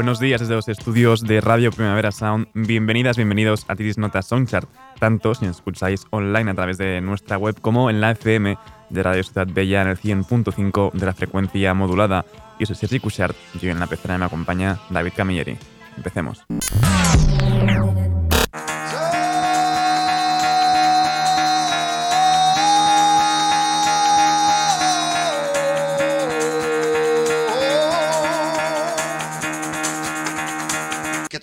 Buenos días desde los estudios de Radio Primavera Sound. Bienvenidas, bienvenidos a Titis Notas Songchart, tanto si nos escucháis online a través de nuestra web como en la FM de Radio Ciudad Bella en el 100.5 de la frecuencia modulada. Yo soy Sergi Cushart y hoy en la pecera me acompaña David Camilleri. Empecemos.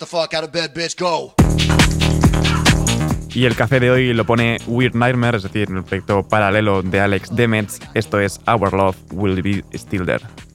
Fuck out of bed, bitch, go. Y el café de hoy lo pone Weird Nightmare, es decir, el proyecto paralelo de Alex Demetz. Esto es Our Love Will Be Still There.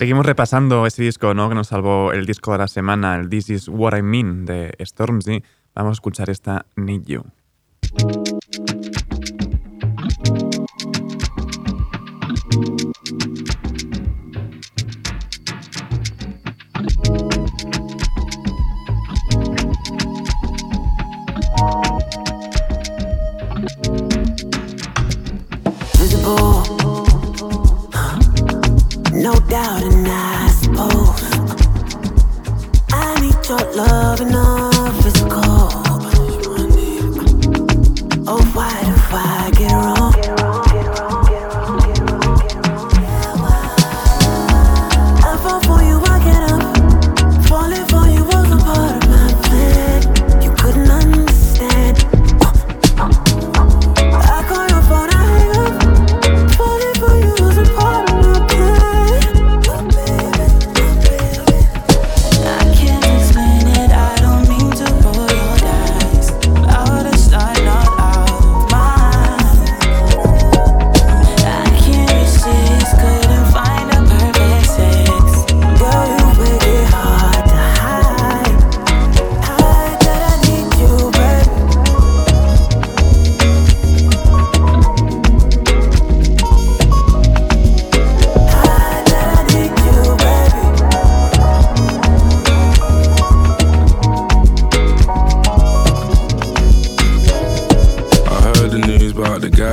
Seguimos repasando ese disco ¿no? que nos salvó el disco de la semana, el This Is What I Mean de Stormzy. Vamos a escuchar esta Need You. No doubt, and I suppose I need your love and all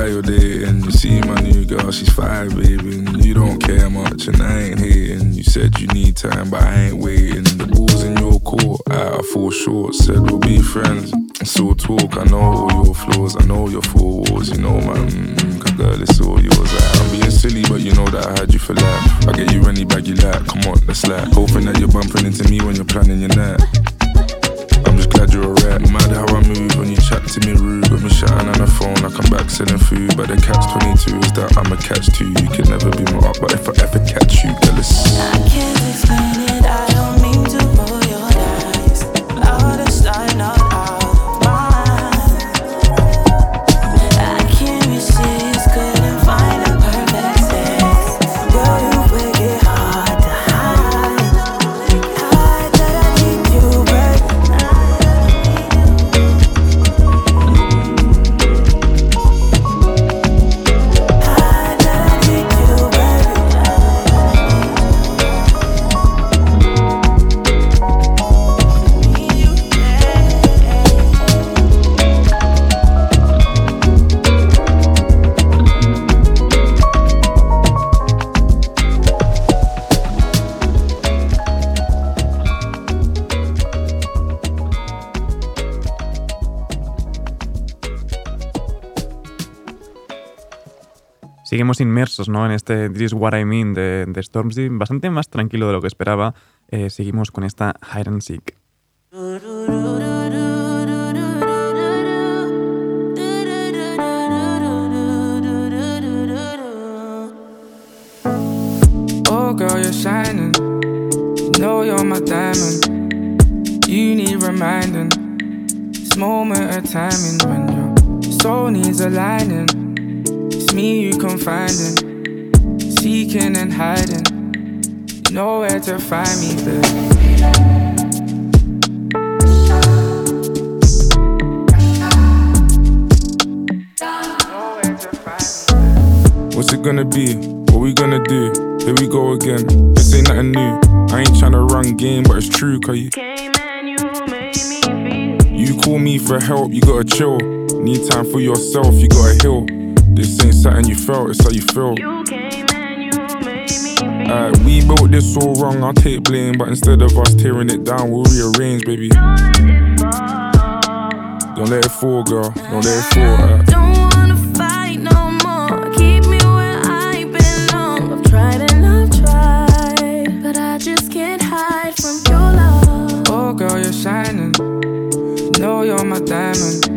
you're dating. You see my new girl, she's fine, baby. And you don't care much, and I ain't hating. You said you need time, but I ain't waiting. The ball's in your court, I fall short. Said we'll be friends, so talk. I know all your flaws, I know your four walls. You know, man, mm, girl, it's all yours. I'm being silly, but you know that I had you for life. I get you any bag you like, come on, let's like. Hoping that you're bumping into me when you're planning your night. Just glad you're alright. Mad how I move when you chat to me rude. Got me shouting on the phone, I come back selling food. But the catch 22 is that I'm a catch too. You can never be my up, but if I ever catch you, it's. I can't explain it, Seguimos inmersos ¿no? en este This Is What I Mean de, de Stormzy, bastante más tranquilo de lo que esperaba. Eh, seguimos con esta Hide and Seek. Oh, girl, you're shining. Know you're my diamond. You need reminding. This moment of timing when your soul needs aligning. It's me you confiding, seeking and hiding. You know where to find me, babe. Know where to find me. What's it gonna be? What we gonna do? Here we go again. This ain't nothing new. I ain't tryna run game, but it's true, cause you. came man you made me You call me for help, you gotta chill. Need time for yourself, you gotta heal. This ain't something you felt, it's how you feel. Uh, we built this all wrong, I'll take blame, but instead of us tearing it down, we'll rearrange, baby. Don't let it fall, girl. Don't let it fall. Uh. Don't wanna fight no more. Keep me where I belong. I've tried and I've tried, but I just can't hide from your love. Oh, girl, you're shining. You know you're my diamond.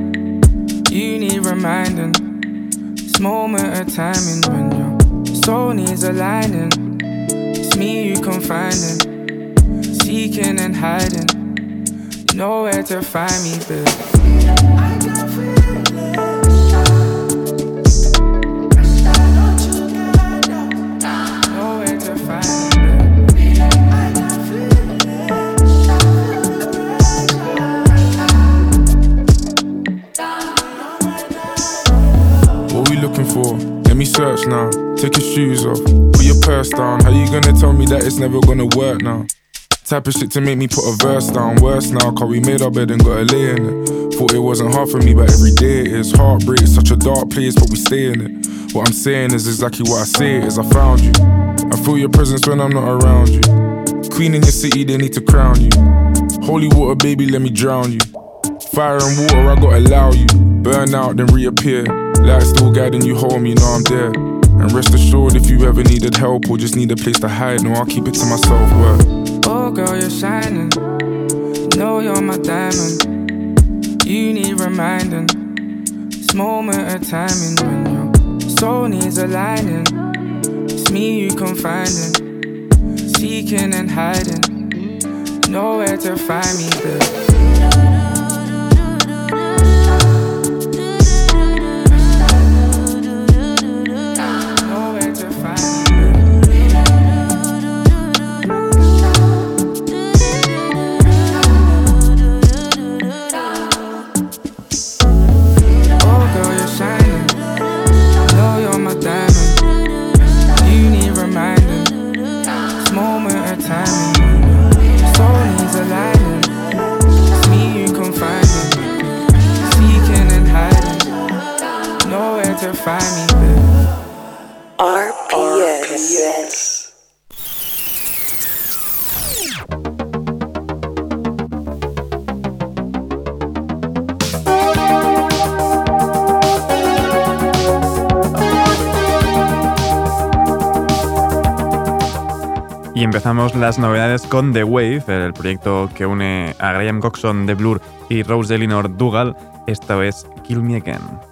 You need this moment of timing when your soul needs aligning. It's me you confiding, seeking and hiding. Nowhere to find me, babe. Search now. Take your shoes off. Put your purse down. How you gonna tell me that it's never gonna work now? Type of shit to make me put a verse down. Worse now, cause we made our bed and got a lay in it. Thought it wasn't hard for me, but every day it is. Heartbreak, such a dark place, but we stay in it. What I'm saying is exactly what I say is. I found you. I feel your presence when I'm not around you. Queen in your city, they need to crown you. Holy water, baby, let me drown you. Fire and water, I gotta allow you. Burn out, then reappear. Light still guiding you home, you know I'm there. And rest assured, if you ever needed help or just need a place to hide, no, I'll keep it to myself. Oh, girl, you're shining. Know you're my diamond. You need reminding. This moment of timing when your soul needs aligning. It's me you can find confiding, seeking and hiding. Nowhere to find me, babe. Empezamos las novedades con The Wave, el proyecto que une a Graham Coxon de Blur y Rose Elinor Dougal. Esto es Kill Me Again.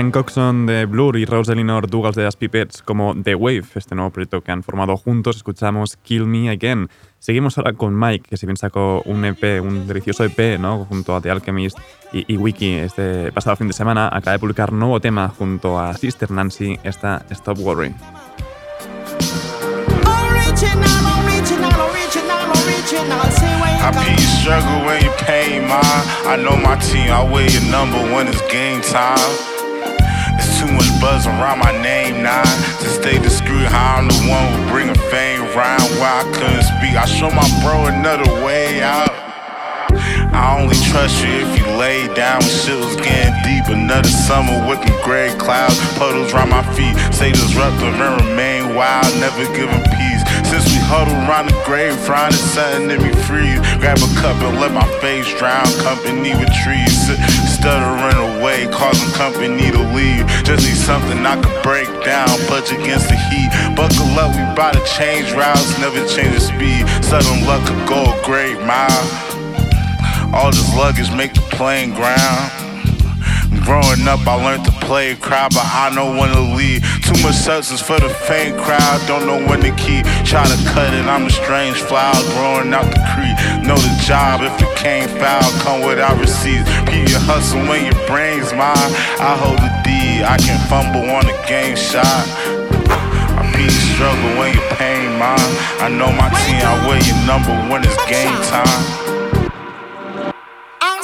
Brian Coxon de Blur y Rose Elinor Douglas de As Pipets como The Wave, este nuevo proyecto que han formado juntos, escuchamos Kill Me Again. Seguimos ahora con Mike, que si bien sacó un EP, un delicioso EP, ¿no? junto a The Alchemist y, y Wiki este pasado fin de semana, acaba de publicar nuevo tema junto a Sister Nancy, esta Stop Worry. I come. be struggle when you pain mine. I know my team, I wear your number when it's game time. Too much buzz around my name now. To stay discreet, how I'm the one who bring a fame round. Why I couldn't speak, I show my bro another way out. I only trust you if you lay down shit was getting deep. Another summer with them gray clouds, puddles around my feet. Stay disruptive and remain wild, never giving peace. Since we huddle around the grave, trying to something in me freeze. Grab a cup and let my face drown. Company with trees, sit- stuttering away, causing company to leave. Just need something I can break down, punch against the heat. Buckle up, we bout to change routes, never change the speed. Sudden luck could go a great mile. All this luggage make the plane ground. Growing up, I learned to play crowd, but I know when to leave. Too much substance for the faint crowd, don't know when to keep. Try to cut it, I'm a strange flower growing out the creek. Know the job, if it came foul, come without receipts. Keep your hustle when your brain's mine. I hold the D, I can fumble on a game shot. I be struggle when you pain mine. I know my team, I wear your number when it's game time.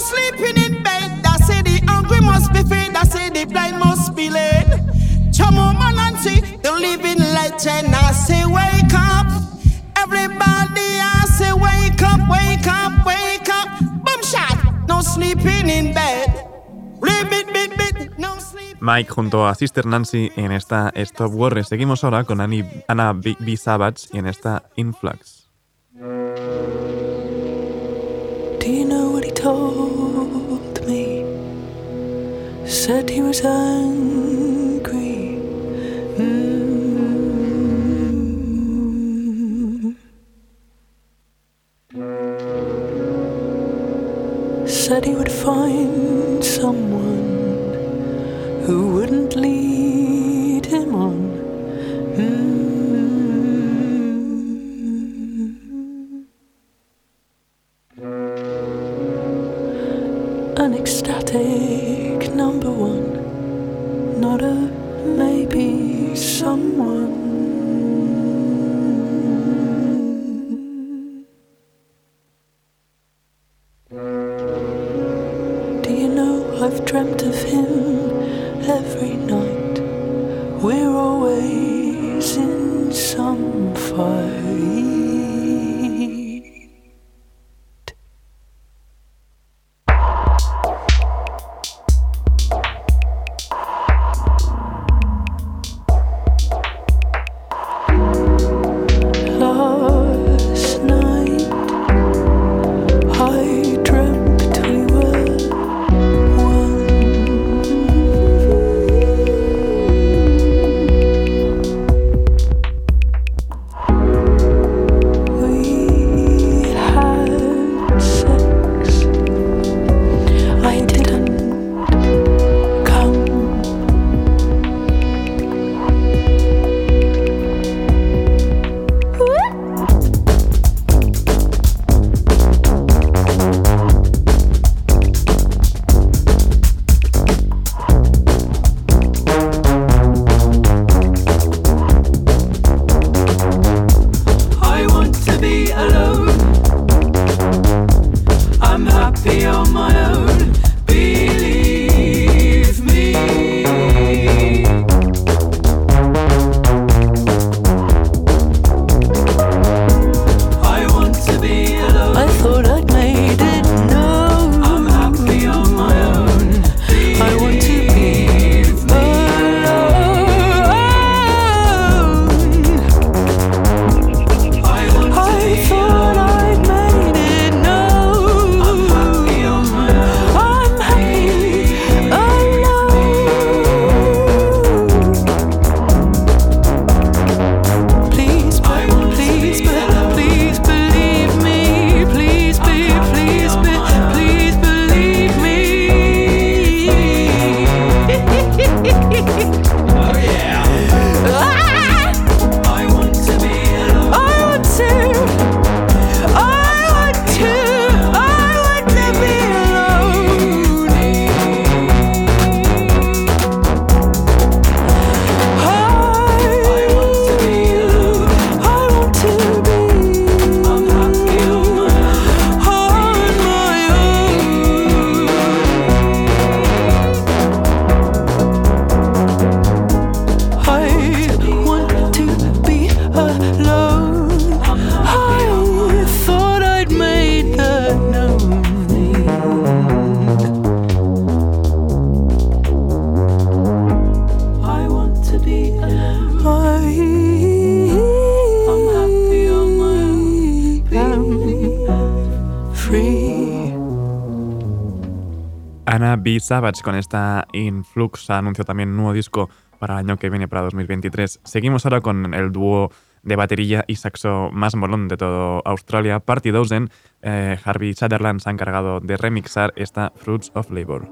Sleeping in bed. I say the hungry must be fed. I say the blind must be led. Chamo Nancy, the living legend. I say wake up. Everybody, I say wake up, wake up, wake up. Boom shot. No sleeping in bed. Mike junto a Sister Nancy en esta Stop Worry. Seguimos ahora con Annie, Anna B. B. Savage en esta Influx. Said he was angry. Mm. Said he would find someone who wouldn't lead him on. Mm. an Savage con esta Influx anunció también un nuevo disco para el año que viene, para 2023. Seguimos ahora con el dúo de batería y saxo más molón de todo Australia, Party Dozen. Eh, Harvey Sutherland se ha encargado de remixar esta Fruits of Labor.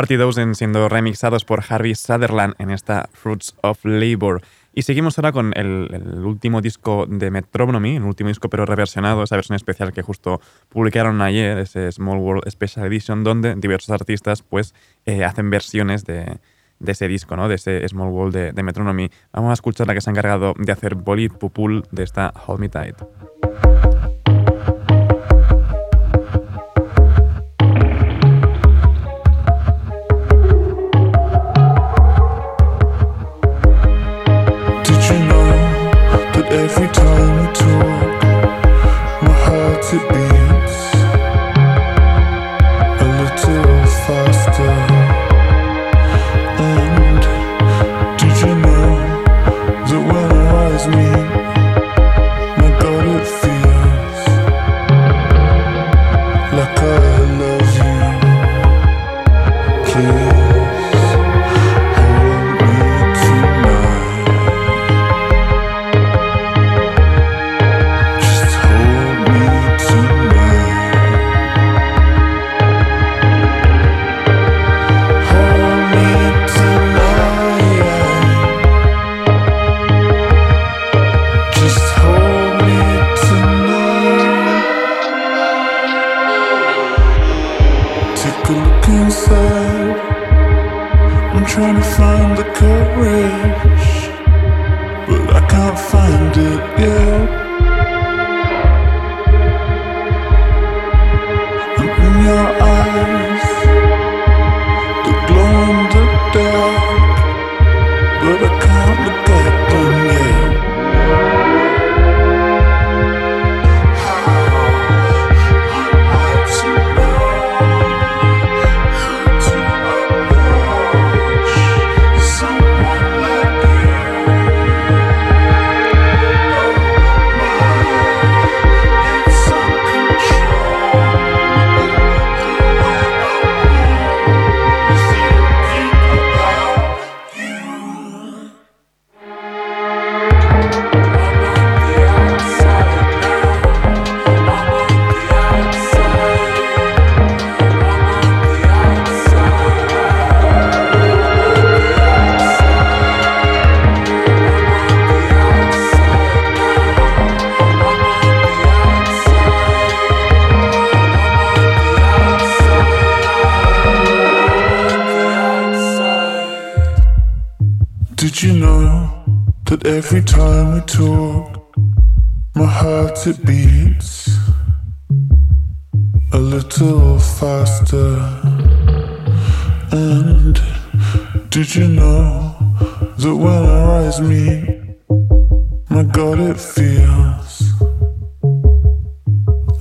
Party Dozen siendo remixados por Harvey Sutherland en esta Fruits of Labor. Y seguimos ahora con el, el último disco de Metronomy, el último disco pero reversionado, esa versión especial que justo publicaron ayer, ese Small World Special Edition, donde diversos artistas pues eh, hacen versiones de, de ese disco, ¿no? de ese Small World de, de Metronomy. Vamos a escuchar la que se ha encargado de hacer Bolid Pupul de esta Hold Me Tight. Every time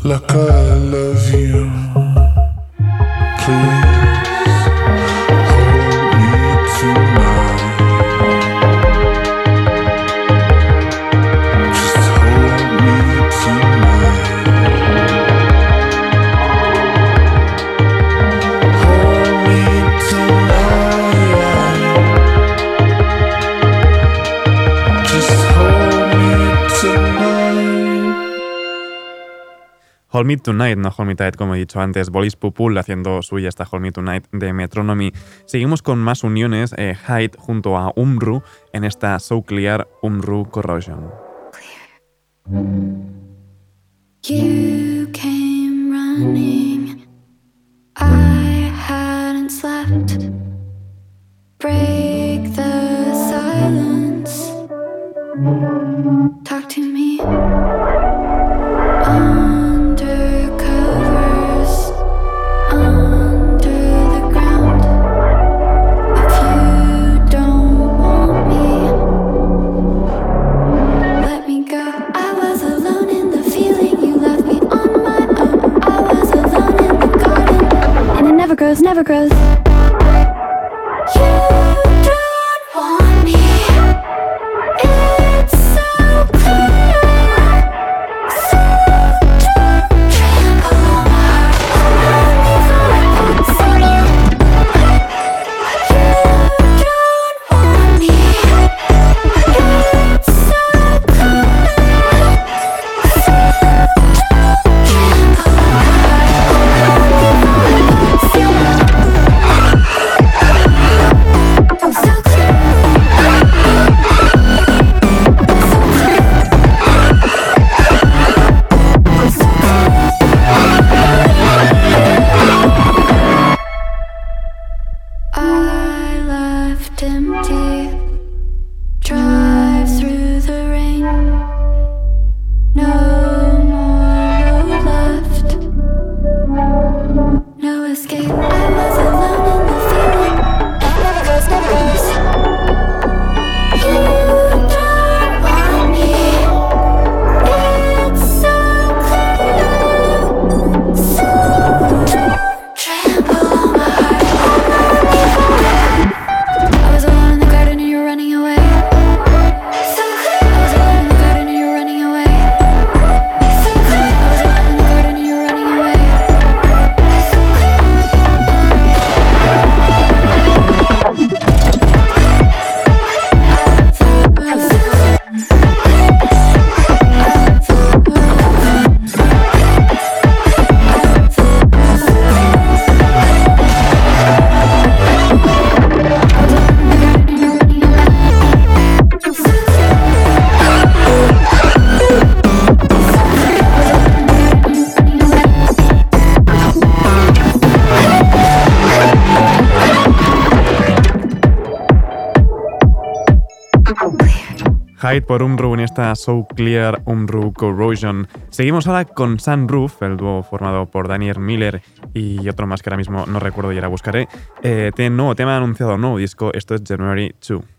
like I love you? Please Hold Me Tonight, no Hold Me Tight, como he dicho antes. Bolis Pupul haciendo suya esta Hold Me Tonight de Metronomy. Seguimos con más uniones. Eh, Hyde junto a Umru en esta So Clear Umru Corrosion. You came running. I hadn't slept. Break the silence. Talk to me. Grows, never grows. So Clear Umru Corrosion. Seguimos ahora con Sunroof, el dúo formado por Daniel Miller y otro más que ahora mismo no recuerdo y ahora buscaré. Eh, tiene nuevo tema anunciado, nuevo disco. Esto es January 2.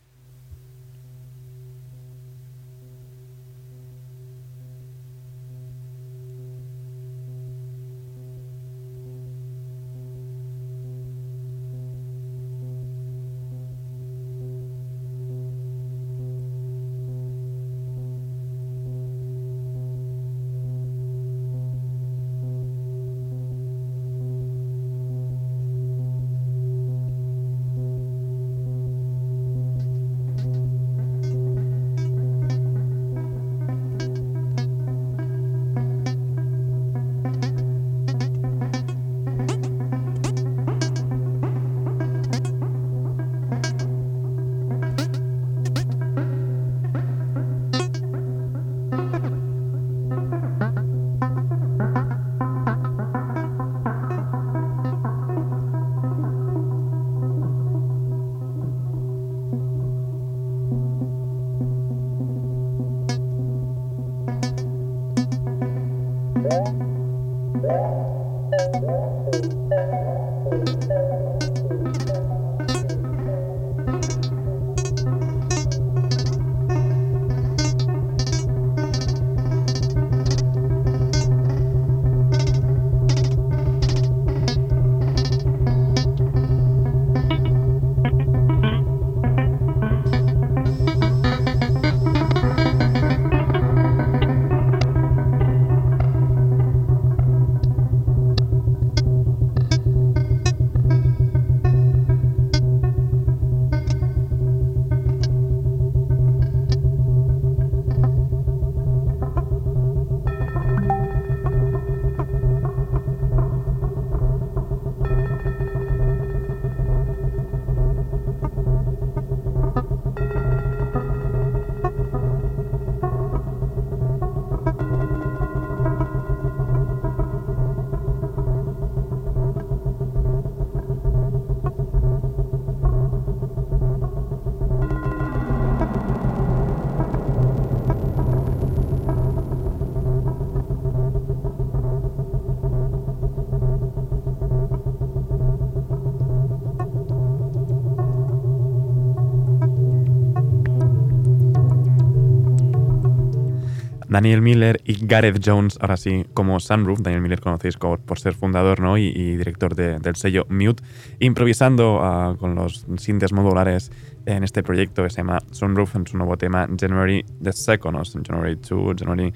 Daniel Miller y Gareth Jones, ahora sí, como Sunroof. Daniel Miller conocéis por, ser fundador ¿no? y, y director de- del sello Mute, improvisando ah, con los sintes modulares en este proyecto que se llama Sunroof en su nuevo tema January the Second, o January 2, January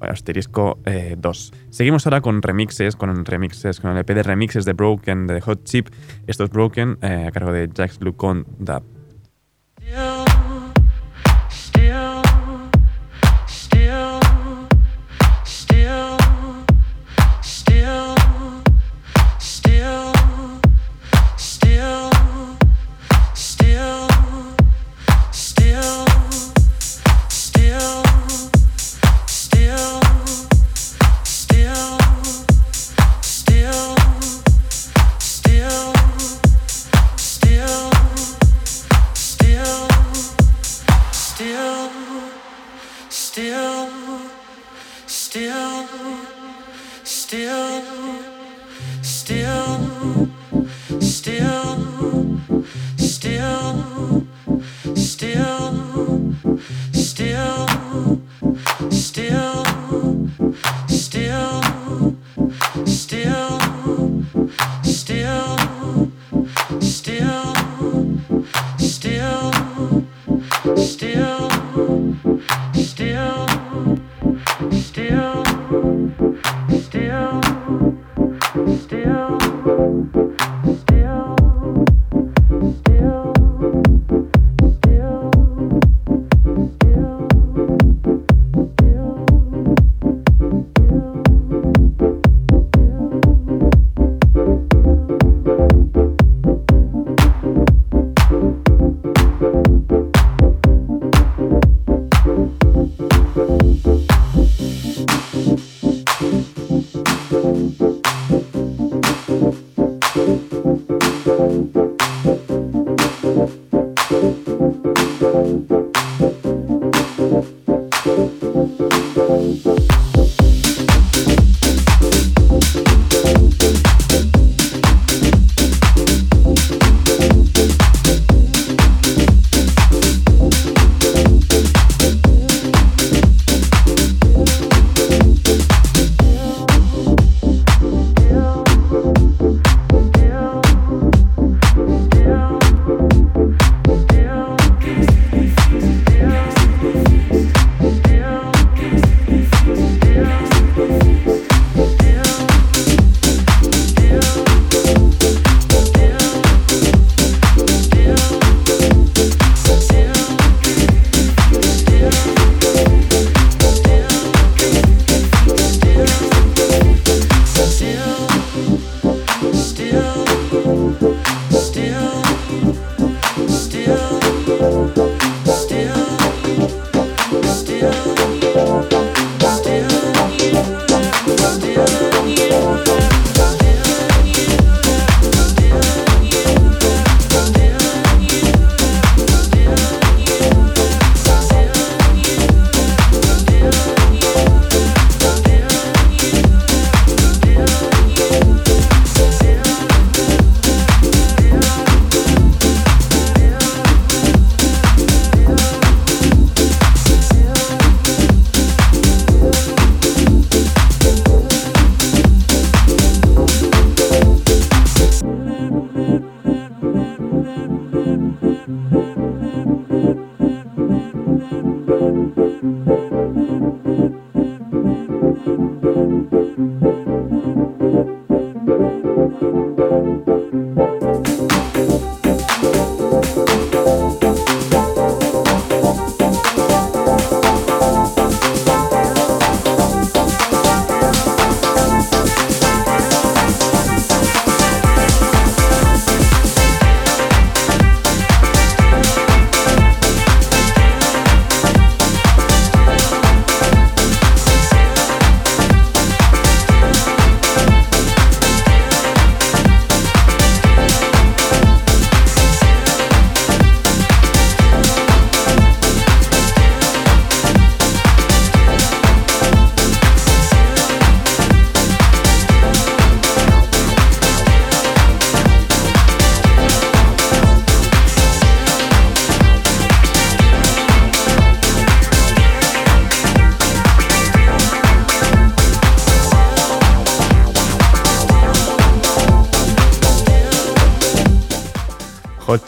asterisco eh, 2. Seguimos ahora con remixes, con remixes, con el EP de remixes de Broken, de Hot Chip. Esto es Broken, eh, a cargo de Jax Lucon Dub.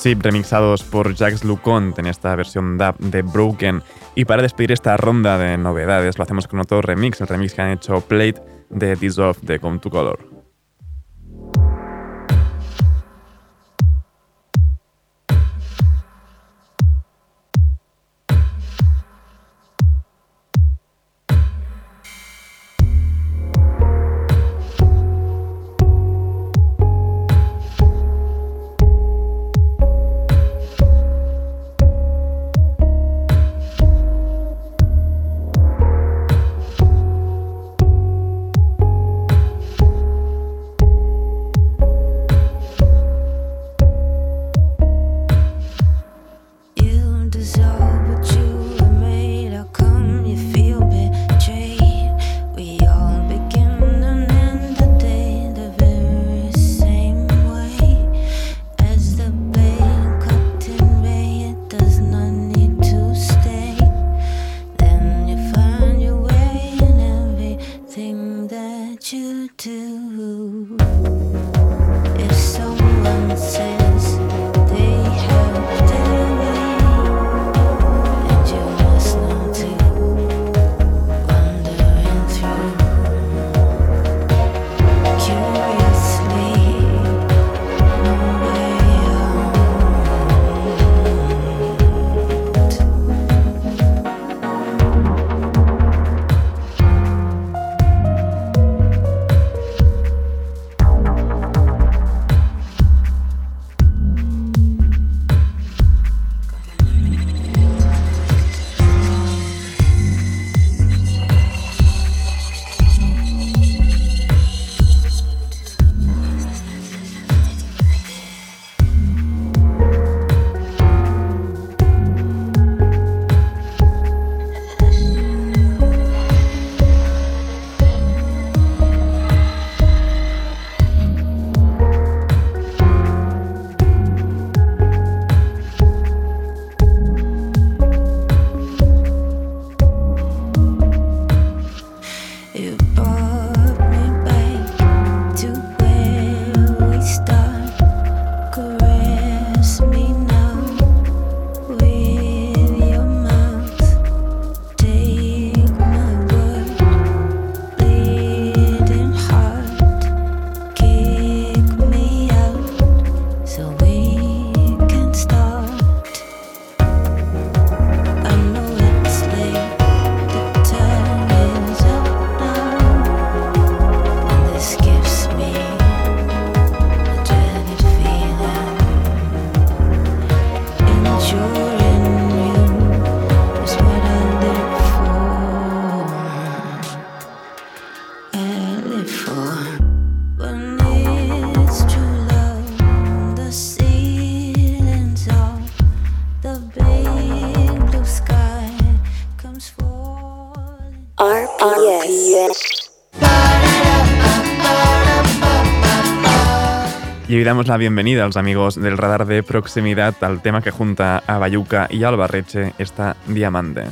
Chip remixados por Jax Lucont en esta versión dub de Broken. Y para despedir esta ronda de novedades, lo hacemos con otro remix, el remix que han hecho Plate de Dissolve de Come to Color. Y damos la bienvenida a los amigos del radar de proximidad al tema que junta a Bayuca y Albarreche, esta Diamante.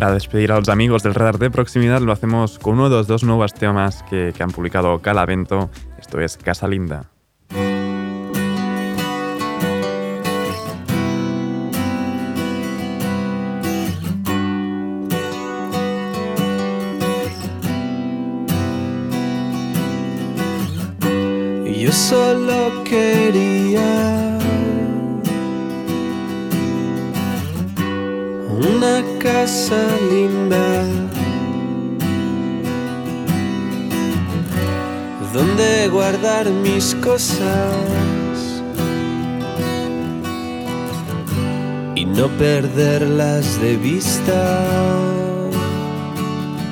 Para despedir a los amigos del radar de proximidad lo hacemos con uno de los dos nuevos temas que, han publicado Calavento, esto es Casa Linda. Yo solo quería casa linda donde guardar mis cosas y no perderlas de vista.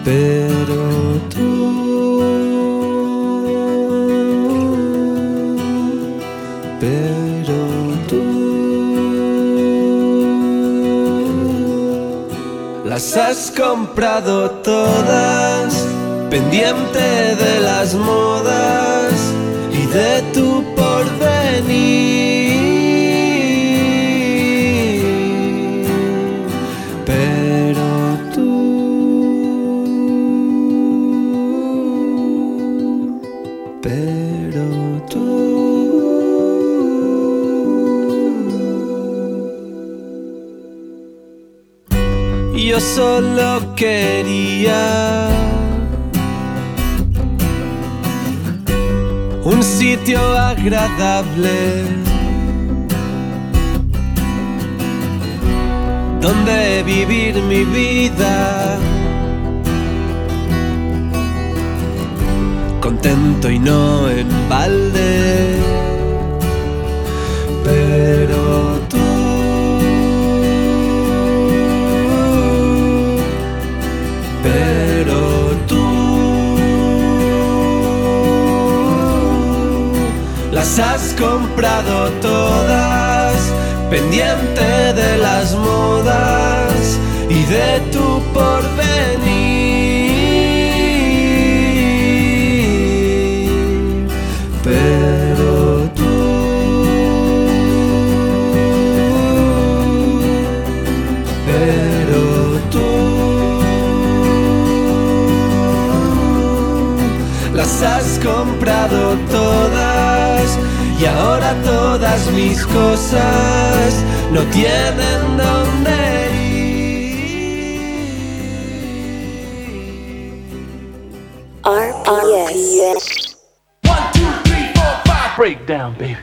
Pero tú, pero las has comprado todas, pendiente de las modas y de tu porvenir. Solo quería un sitio agradable donde vivir mi vida contento y no en balde. Pero las has comprado todas, pendiente de las modas y de tu porvenir. Pero tú pero tú las has comprado todas y ahora todas mis cosas no tienen dónde RPS. Breakdown, baby.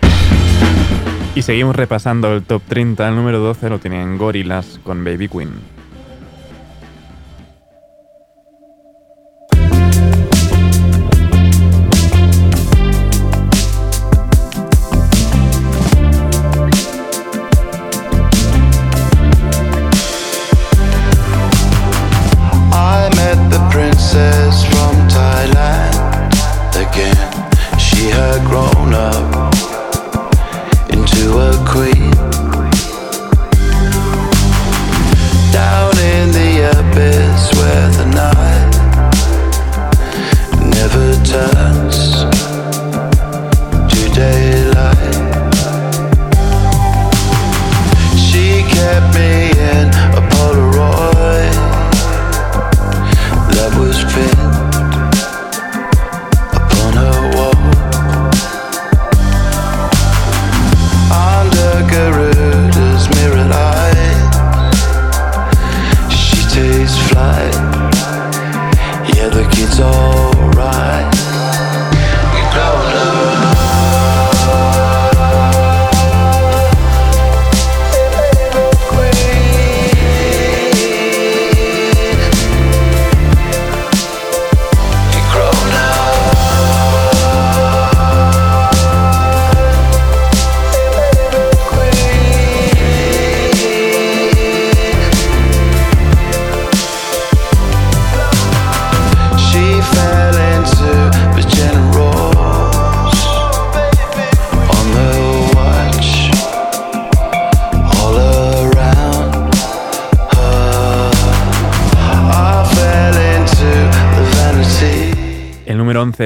Y seguimos repasando el top 30. El número 12 lo tienen Gorillaz con Baby Queen.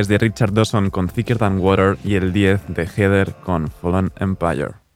De Richard Dawson con Thicker Than Water y el 10 de Heather con Fallen Empire.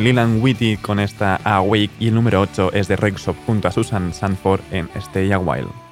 9 lo tiene Leland Whitty con esta Awake y el número 8 es de Rexop junto a Susan Sanford en Stay a While.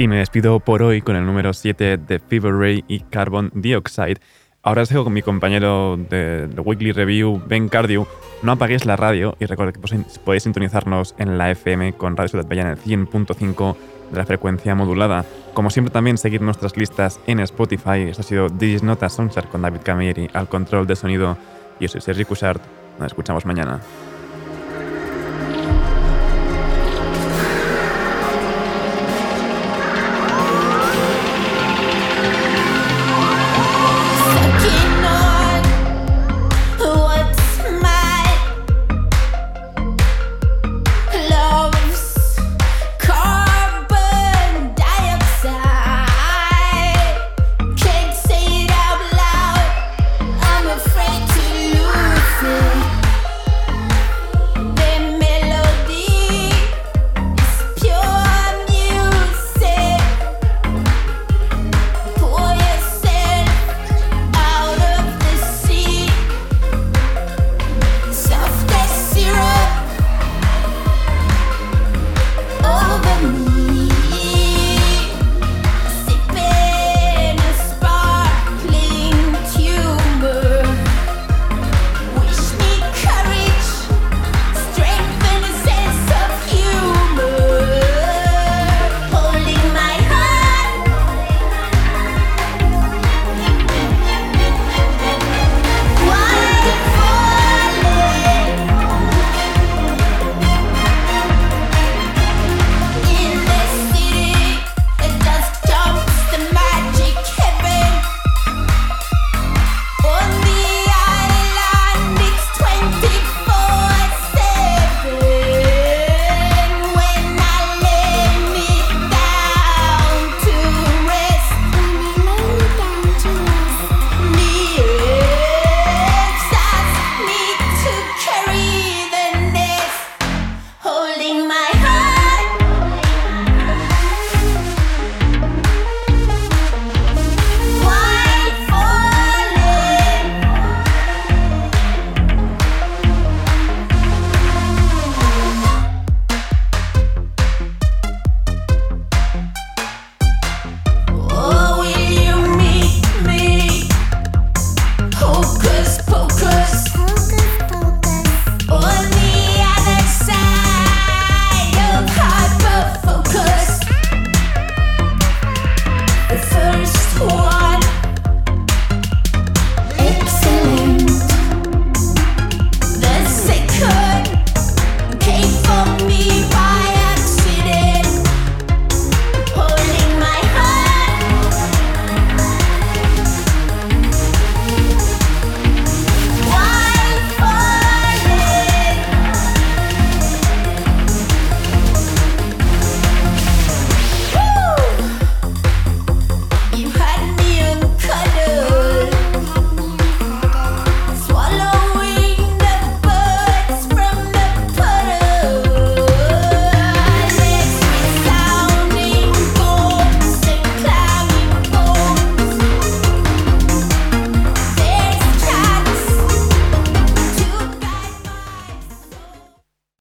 Y me despido por hoy con el número 7 de Fever Ray y Carbon Dioxide. Ahora os dejo con mi compañero de Weekly Review, Ben Cardew. No apaguéis la radio y recordad que podéis- sintonizarnos en la FM con Radio Ciudad Bella en el 100.5 de la frecuencia modulada. Como siempre también seguir nuestras listas en Spotify. Esto ha sido Digis Nota Soundchart con David Camilleri al control de sonido. Yo soy Sergi Cushart. Nos escuchamos mañana.